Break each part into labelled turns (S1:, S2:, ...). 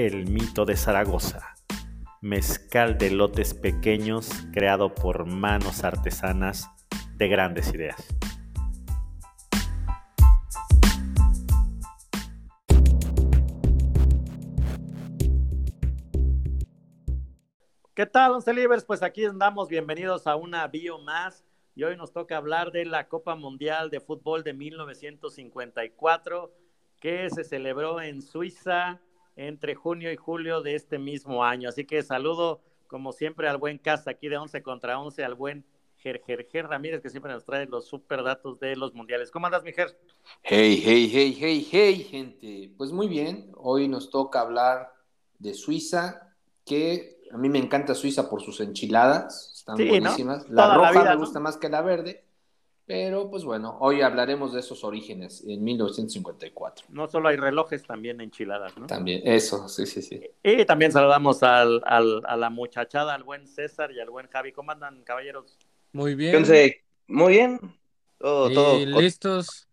S1: El Mito de Zaragoza, mezcal de lotes pequeños creado por manos artesanas de grandes ideas. ¿Qué tal, Once Libres? Pues aquí andamos, bienvenidos a una bio más y hoy nos toca hablar de la Copa Mundial de Fútbol de 1954 que se celebró en Suiza entre junio y julio de este mismo año. Así que saludo, como siempre, al buen casa aquí de 11 contra 11, al buen Ger, Ramírez, que siempre nos trae los super datos de los mundiales. ¿Cómo andas, mi Ger?
S2: Hey, hey, hey, hey, hey, gente. Pues muy bien, hoy nos toca hablar de Suiza, que a mí me encanta Suiza por sus enchiladas, están buenísimas. La roja me gusta más que la verde, pero pues bueno, hoy hablaremos de esos orígenes en 1954.
S1: No solo hay relojes, también enchiladas, ¿no?
S2: También, eso, sí, sí, sí.
S1: Y también saludamos al, al, a la muchachada, al buen César y al buen Javi. ¿Cómo andan, caballeros?
S3: Muy bien.
S4: muy bien.
S3: Todo, y listos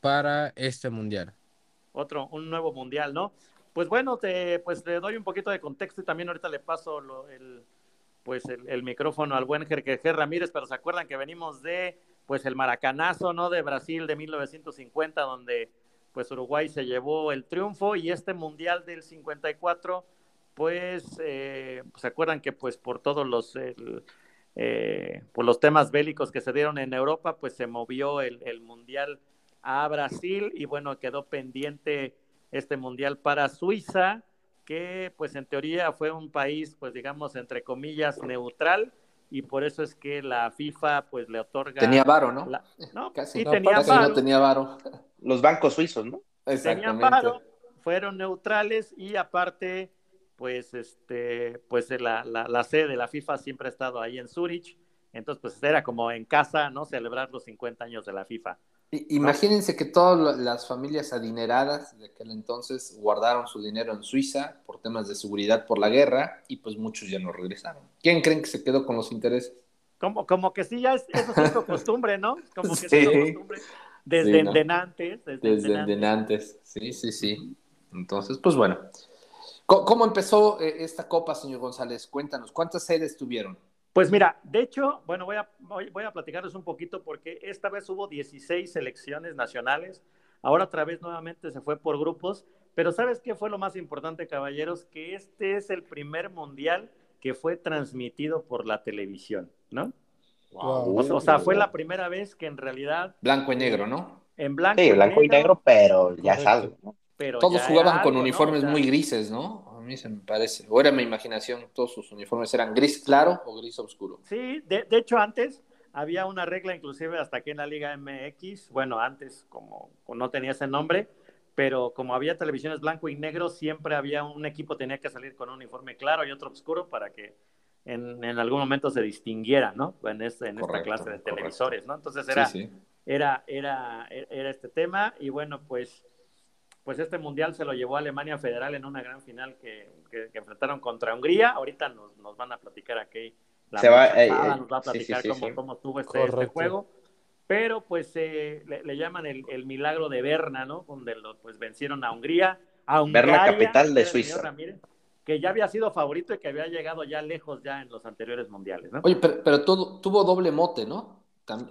S3: para este mundial.
S1: Otro, un nuevo mundial, ¿no? Pues bueno, te, pues le doy un poquito de contexto y también ahorita le paso el, pues el, micrófono al buen Jerker Ramírez, pero se acuerdan que venimos de pues el maracanazo, ¿no? De Brasil de 1950, donde pues Uruguay se llevó el triunfo y este mundial del 54, pues, eh, se acuerdan que pues por todos los, eh, por los temas bélicos que se dieron en Europa, pues se movió el, el mundial a Brasil y bueno, quedó pendiente este mundial para Suiza, que pues en teoría fue un país, pues digamos, entre comillas, neutral, y por eso es que la FIFA pues le otorga...
S2: Tenía varo, ¿no?
S1: no,
S2: casi, no, tenía varo. no tenía varo.
S4: Los bancos suizos, ¿no?
S1: Tenían varo, fueron neutrales y aparte, pues, este, pues la, la, la, sede de la FIFA siempre ha estado ahí en Zurich, entonces pues era como en casa, ¿no? Celebrar los 50 años de la FIFA.
S2: Imagínense que todas las familias adineradas de aquel entonces guardaron su dinero en Suiza por temas de seguridad por la guerra y pues muchos ya no regresaron. ¿Quién creen que se quedó con los intereses?
S1: Como, como que sí, ya es, eso es costumbre, ¿no? Como que sí. es costumbre. Desde sí, Endenantes.
S2: Desde, desde Endenantes. Sí, sí, sí. Entonces, pues bueno. ¿Cómo, empezó eh, esta copa, señor González? Cuéntanos, ¿cuántas sedes tuvieron?
S1: Pues mira, de hecho, bueno, voy a, voy, a platicarles un poquito porque esta vez hubo 16 selecciones nacionales, ahora otra vez nuevamente se fue por grupos, pero ¿sabes qué fue lo más importante, caballeros? Que este es el primer mundial que fue transmitido por la televisión, ¿no? O, sea, fue la primera vez que en realidad...
S2: Blanco y negro, ¿no?
S1: En blanco,
S4: sí, blanco y negro, pero ya es algo, ¿no?
S1: Pero
S2: Todos jugaban con uniformes muy grises, ¿no? A mí se me parece. O era mi imaginación, todos sus uniformes eran gris claro o gris oscuro.
S1: Sí, de, hecho antes había una regla, inclusive hasta aquí en la Liga MX, bueno, antes como no tenía ese nombre, pero como había televisiones blanco y negro, siempre había un equipo tenía que salir con un uniforme claro y otro oscuro para que en, algún momento se distinguiera, ¿no? En, este, en esta clase de televisores, ¿no? Entonces era, Era, era, era este tema y bueno, pues pues este mundial se lo llevó a Alemania Federal en una gran final que, enfrentaron contra Hungría. Ahorita nos, nos, van a platicar aquí. La se va, eh, nos va a platicar cómo, cómo, estuvo este, este juego. Pero pues eh, le, llaman el, el, milagro de Berna, ¿no? Donde lo, pues vencieron a Hungría. A
S4: Berna, capital de Suiza.
S1: que ya había sido favorito y que había llegado ya lejos ya en los anteriores mundiales, ¿no?
S2: Oye, pero, pero todo, tuvo doble mote, ¿no?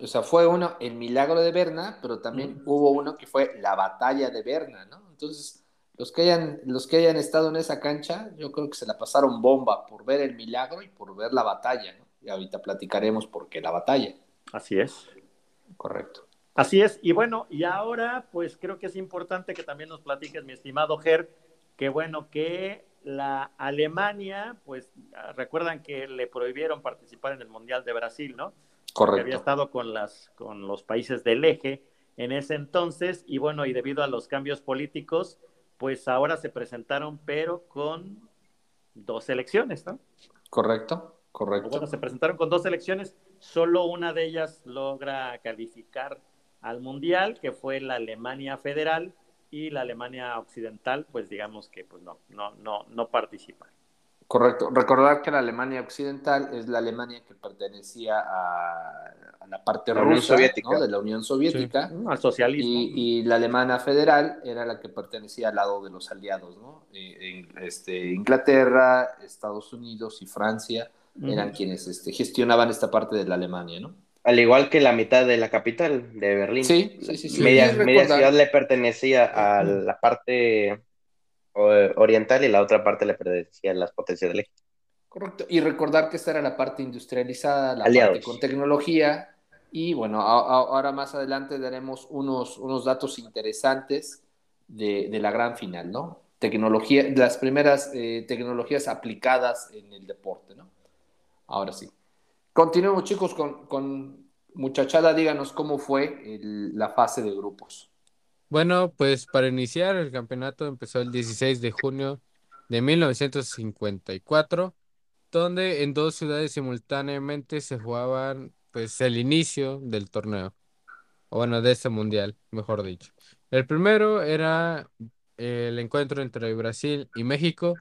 S2: o sea, fue uno el milagro de Berna, pero también hubo uno que fue la batalla de Berna, ¿no? Entonces, los que hayan, los que hayan estado en esa cancha, yo creo que se la pasaron bomba por ver el milagro y por ver la batalla, ¿no? Y ahorita platicaremos por qué la batalla.
S1: Así es.
S2: Correcto.
S1: Así es. Y bueno, y ahora, pues creo que es importante que también nos platiques, mi estimado Ger, que bueno, que la Alemania, pues recuerdan que le prohibieron participar en el Mundial de Brasil, ¿no?
S2: Correcto. Que
S1: había estado con, las, con los países del eje en ese entonces y bueno, y debido a los cambios políticos, pues ahora se presentaron, pero con dos selecciones, ¿no?
S2: Correcto, correcto.
S1: Bueno, se presentaron con dos selecciones, solo una de ellas logra calificar al Mundial, que fue la Alemania Federal, y la Alemania Occidental, pues digamos que pues no, no, no, no participa.
S2: Correcto. Recordar que la Alemania Occidental es la Alemania que pertenecía a, la parte rusa de la Unión Soviética.
S1: Al socialismo.
S2: Y, la Alemania Federal era la que pertenecía al lado de los aliados. ¿no? Eh, este, Inglaterra, Estados Unidos y Francia eran quienes este, gestionaban esta parte de la Alemania. ¿no?
S4: Al igual que la mitad de la capital de Berlín.
S2: Sí, sí, sí.
S4: Media, media ciudad le pertenecía a la parte oriental y la otra parte le pertenecía a las potencias del eje.
S2: Correcto. Y recordar que esta era la parte industrializada, la parte con tecnología. Y bueno, ahora más adelante daremos unos, unos datos interesantes de, la gran final, ¿no? Tecnología, las primeras eh, tecnologías aplicadas en el deporte, ¿no? Ahora sí. Continuemos, chicos, con, muchachada. Díganos cómo fue la fase de grupos.
S3: Bueno, pues para iniciar el campeonato empezó el 16 de junio de 1954, donde en dos ciudades simultáneamente se jugaban pues el inicio del torneo, o bueno, de este mundial, mejor dicho. El primero era el encuentro entre Brasil y México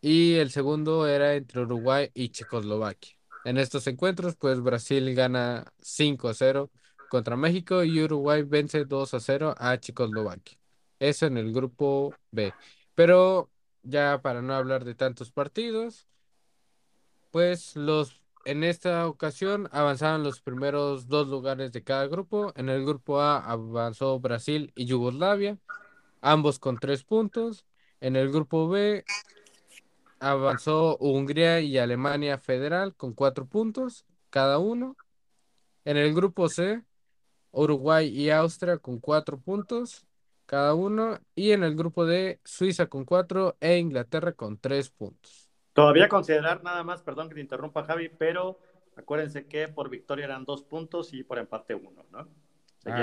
S3: y el segundo era entre Uruguay y Checoslovaquia. En estos encuentros, pues Brasil gana 5 a 0 contra México y Uruguay vence 2 a 0 a Checoslovaquia. Eso en el grupo B. Pero ya para no hablar de tantos partidos, pues los en esta ocasión avanzaron los primeros dos lugares de cada grupo. En el grupo A avanzó Brasil y Yugoslavia, ambos con tres puntos. En el grupo B avanzó Hungría y Alemania Federal con cuatro puntos cada uno. En el grupo C, Uruguay y Austria con cuatro puntos cada uno. Y en el grupo D, Suiza con cuatro e Inglaterra con tres puntos.
S1: Todavía considerar nada más, perdón que te interrumpa Javi, pero acuérdense que por victoria eran dos puntos y por empate uno, ¿no?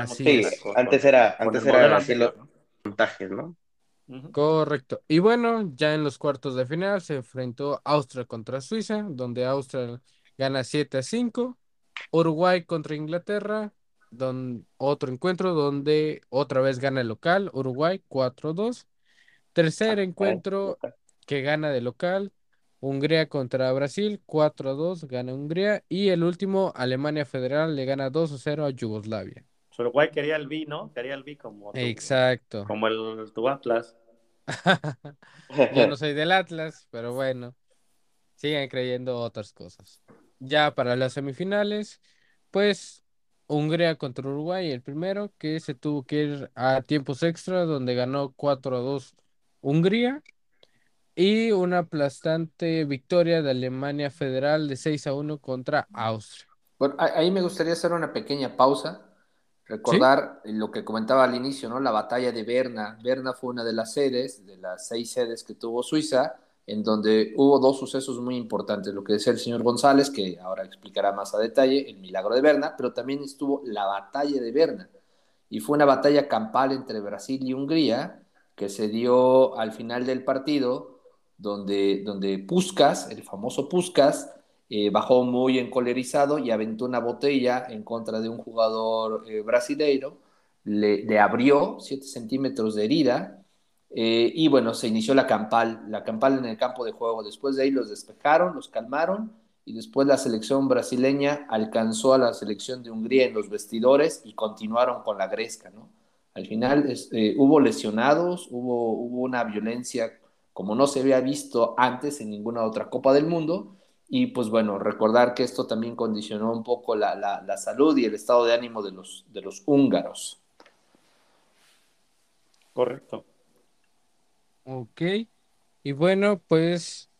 S4: sí, antes era, antes era así los puntajes, ¿no?
S3: Correcto. Y bueno, ya en los cuartos de final se enfrentó Austria contra Suiza, donde Austria gana 7 a 5. Uruguay contra Inglaterra, don, otro encuentro donde otra vez gana el local, Uruguay 4 a 2. Tercer ah, encuentro que gana de local, Hungría contra Brasil 4 a 2, gana Hungría. Y el último, Alemania Federal le gana 2 a 0 a Yugoslavia.
S1: Uruguay quería el B, ¿no? Quería el B como
S3: Exacto.
S1: Como el tu Atlas.
S3: Yo no soy del Atlas, pero bueno, siguen creyendo otras cosas. Ya para las semifinales, pues Hungría contra Uruguay, el primero que se tuvo que ir a tiempos extra, donde ganó 4 a 2 Hungría. Y una aplastante victoria de Alemania Federal de 6 a 1 contra Austria.
S2: Bueno, ahí me gustaría hacer una pequeña pausa Recordar lo que comentaba al inicio, ¿no? La batalla de Berna. Berna fue una de las sedes, de las seis sedes que tuvo Suiza, en donde hubo dos sucesos muy importantes. Lo que decía el señor González, que ahora explicará más a detalle, el milagro de Berna, pero también estuvo la batalla de Berna. Y fue una batalla campal entre Brasil y Hungría, que se dio al final del partido, donde, donde Puskas, el famoso Puskas, eh, bajó muy encolerizado y aventó una botella en contra de un jugador eh, brasileiro, le, abrió 7 centímetros de herida eh, y bueno, se inició la campal, la campal en el campo de juego. Después de ahí los despejaron, los calmaron y después la selección brasileña alcanzó a la selección de Hungría en los vestidores y continuaron con la gresca, ¿no? Al final hubo lesionados, hubo, hubo una violencia como no se había visto antes en ninguna otra Copa del Mundo y pues bueno, recordar que esto también condicionó un poco la, la, salud y el estado de ánimo de los, de los húngaros.
S1: Correcto.
S3: Ok. Y bueno, pues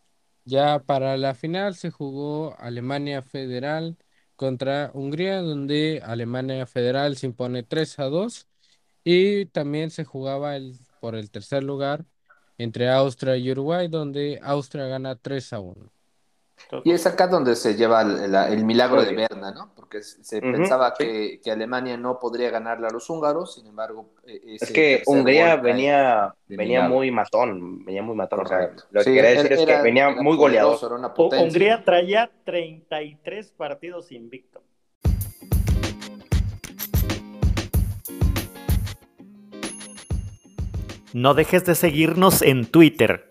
S3: ya para la final se jugó Alemania Federal contra Hungría, donde Alemania Federal se impone 3 a 2. Y también se jugaba el, por el tercer lugar entre Austria y Uruguay, donde Austria gana 3 a 1.
S2: Y es acá donde se lleva el, milagro de Berna, ¿no? Porque se pensaba que, Alemania no podría ganarle a los húngaros, sin embargo...
S4: E, es que Hungría venía, venía muy matón, venía muy matón. O sea, lo que quería decir es que venía muy goleador.
S1: Hungría traía 33 partidos invictos. No dejes de seguirnos en Twitter.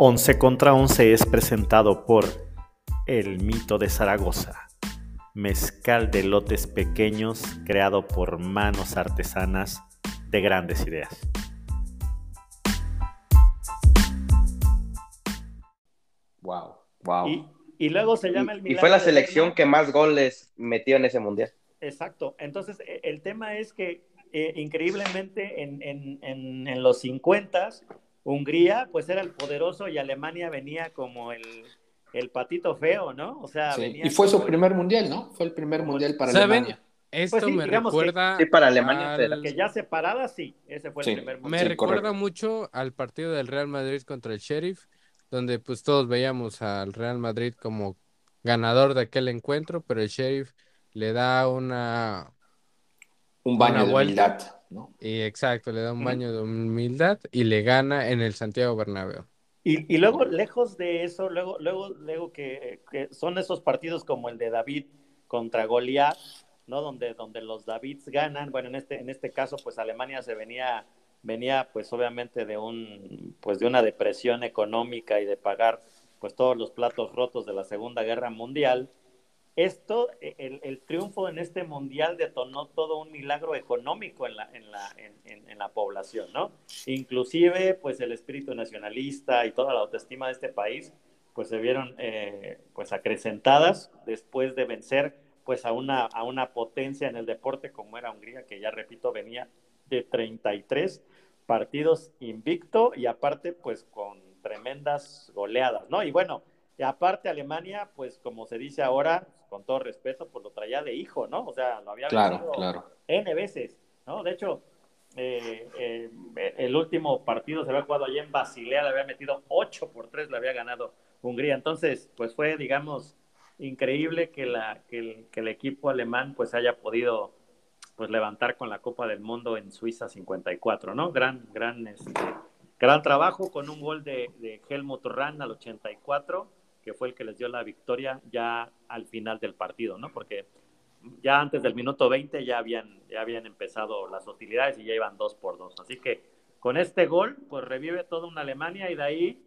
S1: 11 contra 11 es presentado por El Mito de Zaragoza, mezcal de lotes pequeños creado por manos artesanas de grandes ideas.
S2: Wow, wow.
S1: Y, luego se llama
S4: el Y fue la selección que más goles metió en ese mundial.
S1: Exacto. Entonces, e, el tema es que eh, increíblemente en, en, en, en los 50 Hungría, pues era el poderoso y Alemania venía como el, patito feo, ¿no? O sea,
S2: y fue su primer mundial, ¿no? Fue el primer mundial para Alemania.
S3: Esto pues me recuerda.
S4: sí, para Alemania.
S1: Que ya separada, sí, ese fue el primer
S3: mundial. Me recuerda mucho al partido del Real Madrid contra el Sheriff, donde pues todos veíamos al Real Madrid como ganador de aquel encuentro, pero el Sheriff le da una.
S2: Un baño de humildad.
S3: Y exacto, le da un baño de humildad y le gana en el Santiago Bernabéu.
S1: Y, y luego, lejos de eso, luego, luego, luego que, son esos partidos como el de David contra Goliat, ¿no? Donde, donde los Davids ganan. Bueno, en este, en este caso, pues Alemania se venía, venía, pues obviamente de un, pues de una depresión económica y de pagar pues todos los platos rotos de la Segunda Guerra Mundial. Esto, e, el, triunfo en este mundial detonó todo un milagro económico en la, en la, en, la población, ¿no? Inclusive, pues el espíritu nacionalista y toda la autoestima de este país, pues se vieron, eh, pues acrecentadas después de vencer, pues a una, a una potencia en el deporte como era Hungría, que ya repito, venía de 33 partidos invicto y aparte, pues con tremendas goleadas, ¿no? Y bueno, y aparte Alemania, pues como se dice ahora, con todo respeto, pues lo traía de hijo, ¿no? O sea, lo había
S2: claro, claro.
S1: N veces, ¿no? De hecho, eh, eh, el último partido se había jugado allí en Basilea, le había metido 8 por 3, le había ganado Hungría. Entonces, pues fue, digamos, increíble que, la, que, el, equipo alemán pues haya podido pues levantar con la Copa del Mundo en Suiza 54, ¿no? Gran, gran, este, gran trabajo con un gol de, de Helmut Rahn al 84 que fue el que les dio la victoria ya al final del partido, ¿no? Porque ya antes del minuto 20 ya habían, ya habían empezado las hostilidades y ya iban dos por dos. Así que con este gol, pues revive toda una Alemania y de ahí,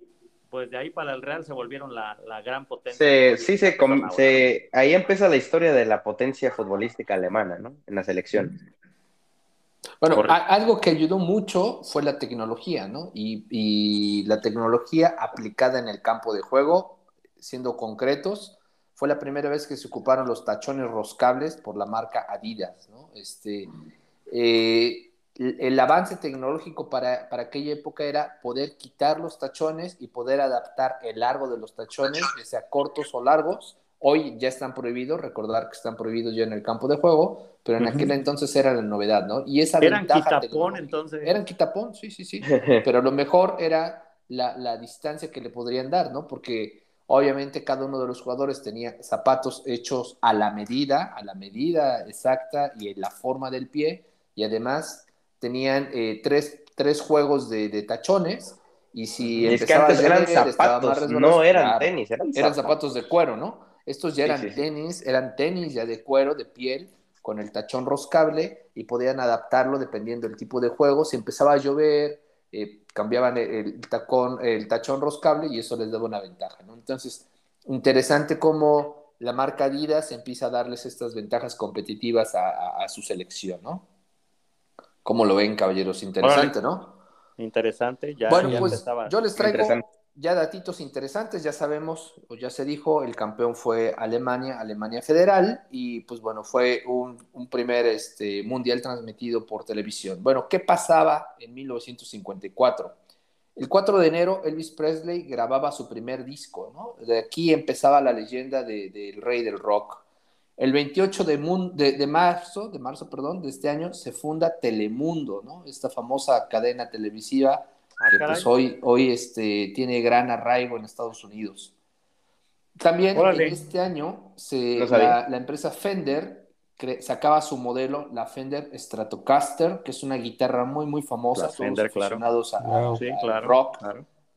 S1: pues de ahí para el Real se volvieron la, gran potencia.
S4: sí, se, ahí empieza la historia de la potencia futbolística alemana, ¿no? En la selección.
S2: Bueno, algo que ayudó mucho fue la tecnología, ¿no? Y, y, la tecnología aplicada en el campo de juego siendo concretos, fue la primera vez que se ocuparon los tachones roscables por la marca Adidas. ¿no? Este, eh, el avance tecnológico para, para, aquella época era poder quitar los tachones y poder adaptar el largo de los tachones, que sea cortos o largos. Hoy ya están prohibidos, recordar que están prohibidos ya en el campo de juego, pero en aquel entonces era la novedad, ¿no? Y esa
S1: eran quitapón, entonces.
S2: Eran quitapón, sí, sí, sí. pero lo mejor era la, la distancia que le podrían dar, ¿no? Porque Obviamente cada uno de los jugadores tenía zapatos hechos a la medida, a la medida exacta y en la forma del pie. Y además tenían eh, tres, tres, juegos de, tachones. Y si
S4: es que antes eran zapatos, no eran tenis, eran,
S2: zapatos. de cuero, ¿no? Estos ya eran tenis, eran tenis ya de cuero, de piel, con el tachón roscable y podían adaptarlo dependiendo del tipo de juego. Si empezaba a llover, eh, cambiaban el, tacón, el tachón roscable y eso les daba una ventaja, ¿no? Entonces, interesante cómo la marca Adidas empieza a darles estas ventajas competitivas a, su selección, ¿no? ¿Cómo lo ven, caballeros? Interesante, ¿no?
S1: Interesante, ya.
S2: Bueno, pues yo les traigo ya datitos interesantes, ya sabemos, o ya se dijo, el campeón fue Alemania, Alemania Federal, y pues bueno, fue un, primer este, mundial transmitido por televisión. Bueno, ¿qué pasaba en 1954? El 4 de enero, Elvis Presley grababa su primer disco, ¿no? De aquí empezaba la leyenda del rey del rock. El 28 de, de, marzo, de marzo, perdón, de este año, se funda Telemundo, ¿no? Esta famosa cadena televisiva Ah, que pues hoy, hoy este, tiene gran arraigo en Estados Unidos. También en este año se, la, empresa Fender sacaba su modelo, la Fender Stratocaster, que es una guitarra muy, muy famosa.
S1: Fender, claro.
S2: a, rock.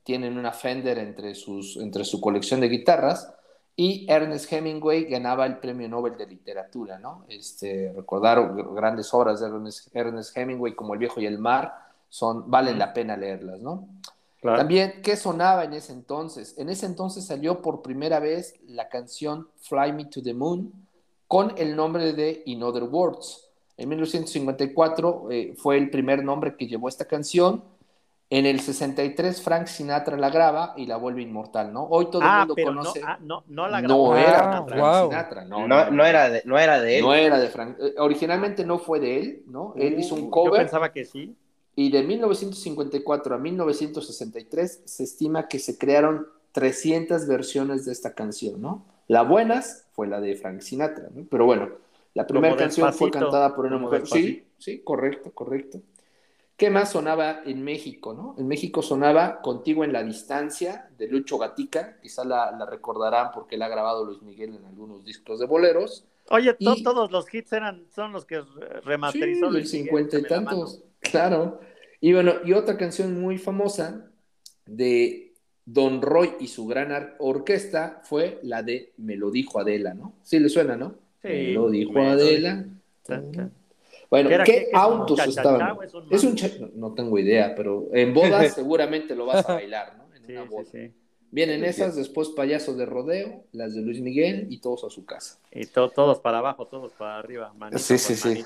S2: Tienen una Fender entre, sus, entre su colección de guitarras. Y Ernest Hemingway ganaba el Premio Nobel de Literatura, ¿no? Este, recordaron grandes obras de Ernest Hemingway como El viejo y el mar, son, valen la pena leerlas, ¿no? También, ¿qué sonaba en ese entonces? En ese entonces salió por primera vez la canción Fly Me to the Moon con el nombre de In Other Words. En 1954 eh, fue el primer nombre que llevó esta canción. En el 63 Frank Sinatra la graba y la vuelve inmortal, ¿no? Hoy todo el ah, mundo conoce.
S1: No, ah, no, no la grabó.
S2: No era ah, Frank Sinatra,
S4: no, no, era de, no era de él.
S2: No era de Frank. Eh, originalmente no fue de él, ¿no? Él hizo un cover. Yo
S1: pensaba que sí.
S2: Y de 1954 a 1963 se estima que se crearon 300 versiones de esta canción, ¿no? La buenas fue la de Frank Sinatra, ¿no? Pero bueno, la primera canción fue cantada por una mujer. Sí, sí, correcto, correcto. ¿Qué más sonaba en México, no? En México sonaba Contigo en la Distancia, de Lucho Gatica, quizá la, recordarán porque la ha grabado Luis Miguel en algunos discos de boleros.
S1: Oye, todos los hits eran, son los que remasterizó
S2: sí, Luis cincuenta y tantos. Claro. Y bueno, y otra canción muy famosa de Don Roy y su gran orquesta fue la de Me lo dijo Adela, ¿no? Sí le suena, ¿no? Sí. Me lo dijo Adela. Bueno, ¿qué, autos estaban? Es un, no, tengo idea, pero en bodas seguramente lo vas a bailar, ¿no? En una boda. Vienen esas, después payasos de rodeo, las de Luis Miguel y todos a su casa.
S1: Y todos para abajo, todos para arriba, manito
S2: Sí, sí, sí.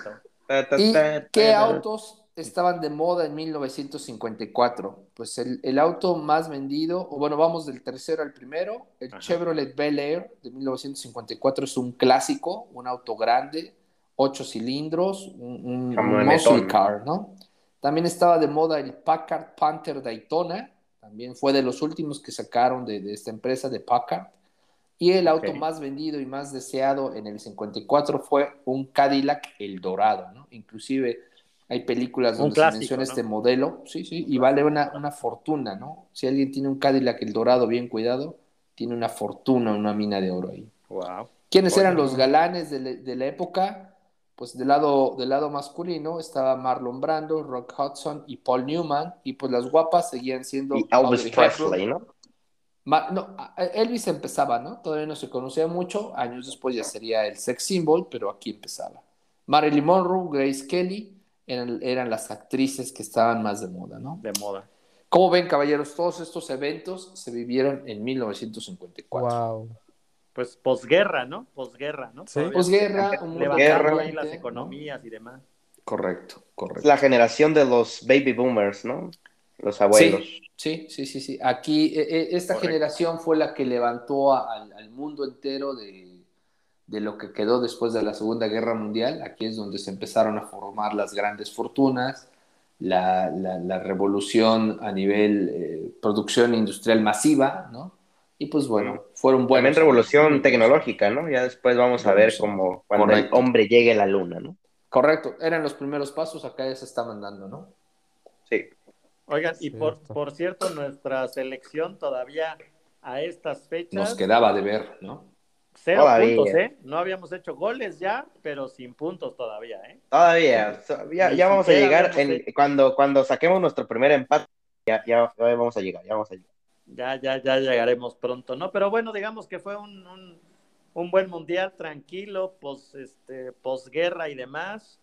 S2: ¿Y qué autos estaban de moda en 1954. Pues el, auto más vendido, o bueno, vamos del tercero al primero, el Chevrolet Bel Air de 1954 es un clásico, un auto grande, ocho cilindros, un, muscle car, ¿no? También estaba de moda el Packard Panther Daytona, también fue de los últimos que sacaron de, esta empresa de Packard. Y el auto más vendido y más deseado en el 54 fue un Cadillac El Dorado, ¿no? Inclusive hay películas donde se menciona este modelo, sí, sí, y vale una, una, fortuna, ¿no? Si alguien tiene un Cadillac el dorado bien cuidado, tiene una fortuna, una mina de oro ahí.
S1: Wow.
S2: ¿Quiénes eran los galanes de, la época? Pues del lado, del lado masculino estaba Marlon Brando, Rock Hudson y Paul Newman, y pues las guapas seguían siendo...
S4: Y Elvis Presley, ¿no?
S2: no, Elvis empezaba, ¿no? Todavía no se conocía mucho, años después ya sería el sex symbol, pero aquí empezaba. Marilyn Monroe, Grace Kelly, eran, las actrices que estaban más de moda, ¿no?
S1: De moda.
S2: Como ven, caballeros, todos estos eventos se vivieron en 1954. Wow.
S1: Pues posguerra, ¿no? Posguerra, ¿no?
S2: Sí. Posguerra,
S1: un levantando ahí las economías y demás.
S2: Correcto, correcto.
S4: La generación de los baby boomers, ¿no? Los abuelos.
S2: Sí, sí, sí, sí. Aquí, e, e, esta generación fue la que levantó al mundo entero de de lo que quedó después de la Segunda Guerra Mundial. Aquí es donde se empezaron a formar las grandes fortunas, la, la, revolución a nivel eh, producción industrial masiva, ¿no? Y pues bueno, fueron buenas.
S4: También revolución tecnológica, ¿no? Ya después vamos a ver cómo cuando el hombre llegue a la luna, ¿no?
S2: Correcto, eran los primeros pasos, acá ya se estaban dando, ¿no?
S4: Sí.
S1: Oigan, y por, por cierto, nuestra selección todavía a estas fechas.
S2: Nos quedaba de ver, ¿no?
S1: Cero puntos, ¿eh? No habíamos hecho goles ya, pero sin puntos todavía, ¿eh?
S4: Todavía, ya, vamos a llegar, cuando, cuando saquemos nuestro primer empate, ya, ya, vamos a llegar, ya vamos a llegar.
S1: Ya, ya, ya llegaremos pronto, ¿no? Pero bueno, digamos que fue un, un, buen mundial, tranquilo, pos, este, posguerra y demás,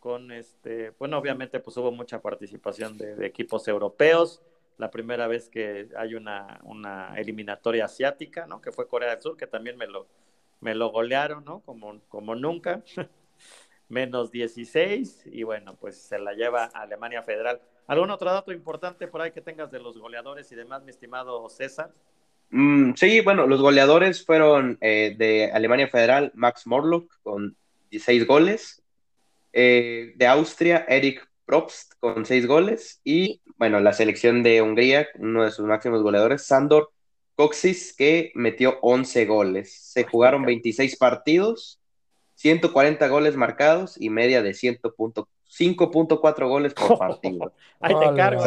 S1: con este, bueno, obviamente pues hubo mucha participación de equipos europeos, la primera vez que hay una, una, eliminatoria asiática, ¿no? Que fue Corea del Sur, que también me lo, me lo golearon, ¿no? Como, como nunca. menos 16 y bueno, pues se la lleva Alemania Federal. ¿Algún otro dato importante por ahí que tengas de los goleadores y demás, mi estimado César?
S4: Mm, sí, bueno, los goleadores fueron eh, de Alemania Federal, Max Morlock con 16 goles, eh, de Austria, Eric Probst con 6 goles y bueno, la selección de Hungría, uno de sus máximos goleadores, Sandor Coxis, que metió 11 goles. Se jugaron 26 partidos, 140 goles marcados y media de 5.4 goles por partido.
S1: Ahí te cargo.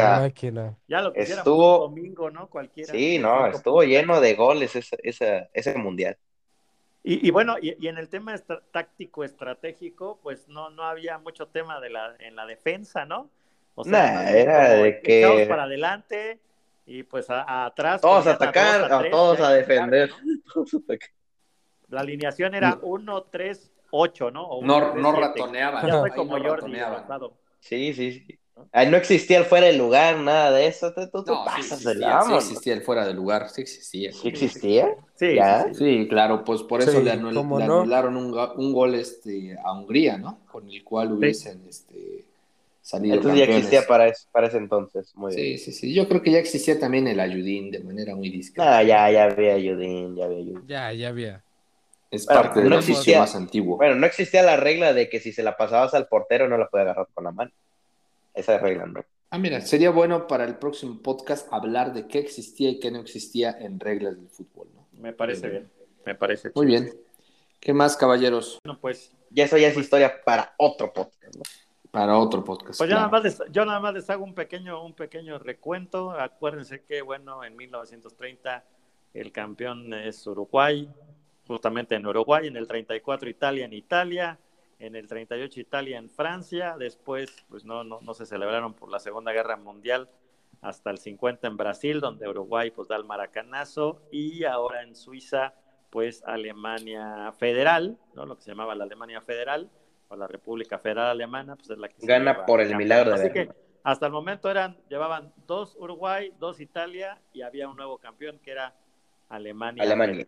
S4: ya lo estuvo domingo, ¿no? Cualquiera. Sí, no, estuvo lleno de goles ese, ese, mundial.
S1: Y, bueno, y, en el tema táctico estratégico, pues no, no había mucho tema de la, en la defensa, ¿no?
S4: O sea, era de que...
S1: para adelante y pues atrás.
S4: Todos a atacar, a, todos a defender.
S1: La alineación era 1, 3, 8, ¿no?
S2: no, no ratoneaban.
S1: Ya fue como
S2: no
S1: Jordi
S4: Sí, sí, sí. Ahí no existía el fuera de lugar, nada de eso. Tú, no, pasas
S2: sí existía, sí existía el fuera de lugar, sí existía.
S4: ¿Sí existía?
S2: Sí, sí, claro, pues por eso le, anularon un, un, gol este, a Hungría, ¿no? Con el cual hubiesen este,
S4: entonces ya existía para, para ese entonces. Muy
S2: sí, sí, sí. Yo creo que ya existía también el ayudín de manera muy discreta.
S4: Ah, ya, ya había ayudín, ya había ayudín.
S3: Ya, ya había.
S2: Es parte no existía, más antiguo.
S4: Bueno, no existía la regla de que si se la pasabas al portero no la puede agarrar con la mano. Esa regla no.
S2: Ah, mira, sería bueno para el próximo podcast hablar de qué existía y qué no existía en reglas del fútbol, ¿no?
S1: Me parece bien, me parece.
S2: Muy bien. ¿Qué más, caballeros?
S1: No, pues.
S4: Ya eso ya es historia para otro podcast, ¿no?
S2: Para otro podcast.
S1: Pues yo, nada más les, yo nada más les hago un pequeño, un pequeño recuento. Acuérdense que, bueno, en 1930 el campeón es Uruguay, justamente en Uruguay, en el 34 Italia en Italia, en el 38 Italia en Francia, después pues no, no, no se celebraron por la Segunda Guerra Mundial hasta el 50 en Brasil, donde Uruguay pues da el maracanazo, y ahora en Suiza pues Alemania Federal, ¿no? lo que se llamaba la Alemania Federal, la República Federal Alemana, pues es la que
S4: gana por el milagro
S1: de Así que hasta el momento eran, llevaban dos Uruguay, dos Italia y había un nuevo campeón que era Alemania.
S4: Alemania.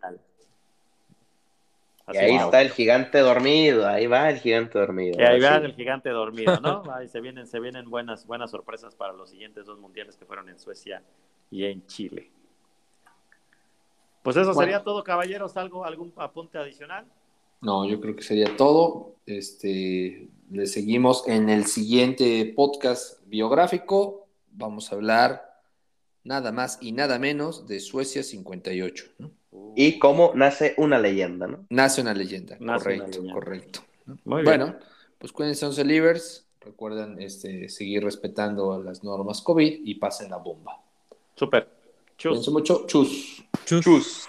S4: Y ahí está el gigante dormido, ahí va el gigante dormido.
S1: Y ahí va el gigante dormido, ¿no? Ahí se vienen, se vienen buenas, buenas sorpresas para los siguientes dos mundiales que fueron en Suecia y en Chile. Pues eso sería todo, caballeros. ¿Algo, ¿Algún apunte adicional?
S2: No, yo creo que sería todo. Este, le seguimos en el siguiente podcast biográfico. Vamos a hablar nada más y nada menos de Suecia 58.
S4: Y cómo nace una leyenda, ¿no?
S2: Nace una leyenda, correcto, correcto. bueno, pues cuídense, 11 livers. Recuerden este, seguir respetando las normas COVID y pasen la bomba.
S1: Súper.
S2: Chus. mucho. Chus.
S3: Chus.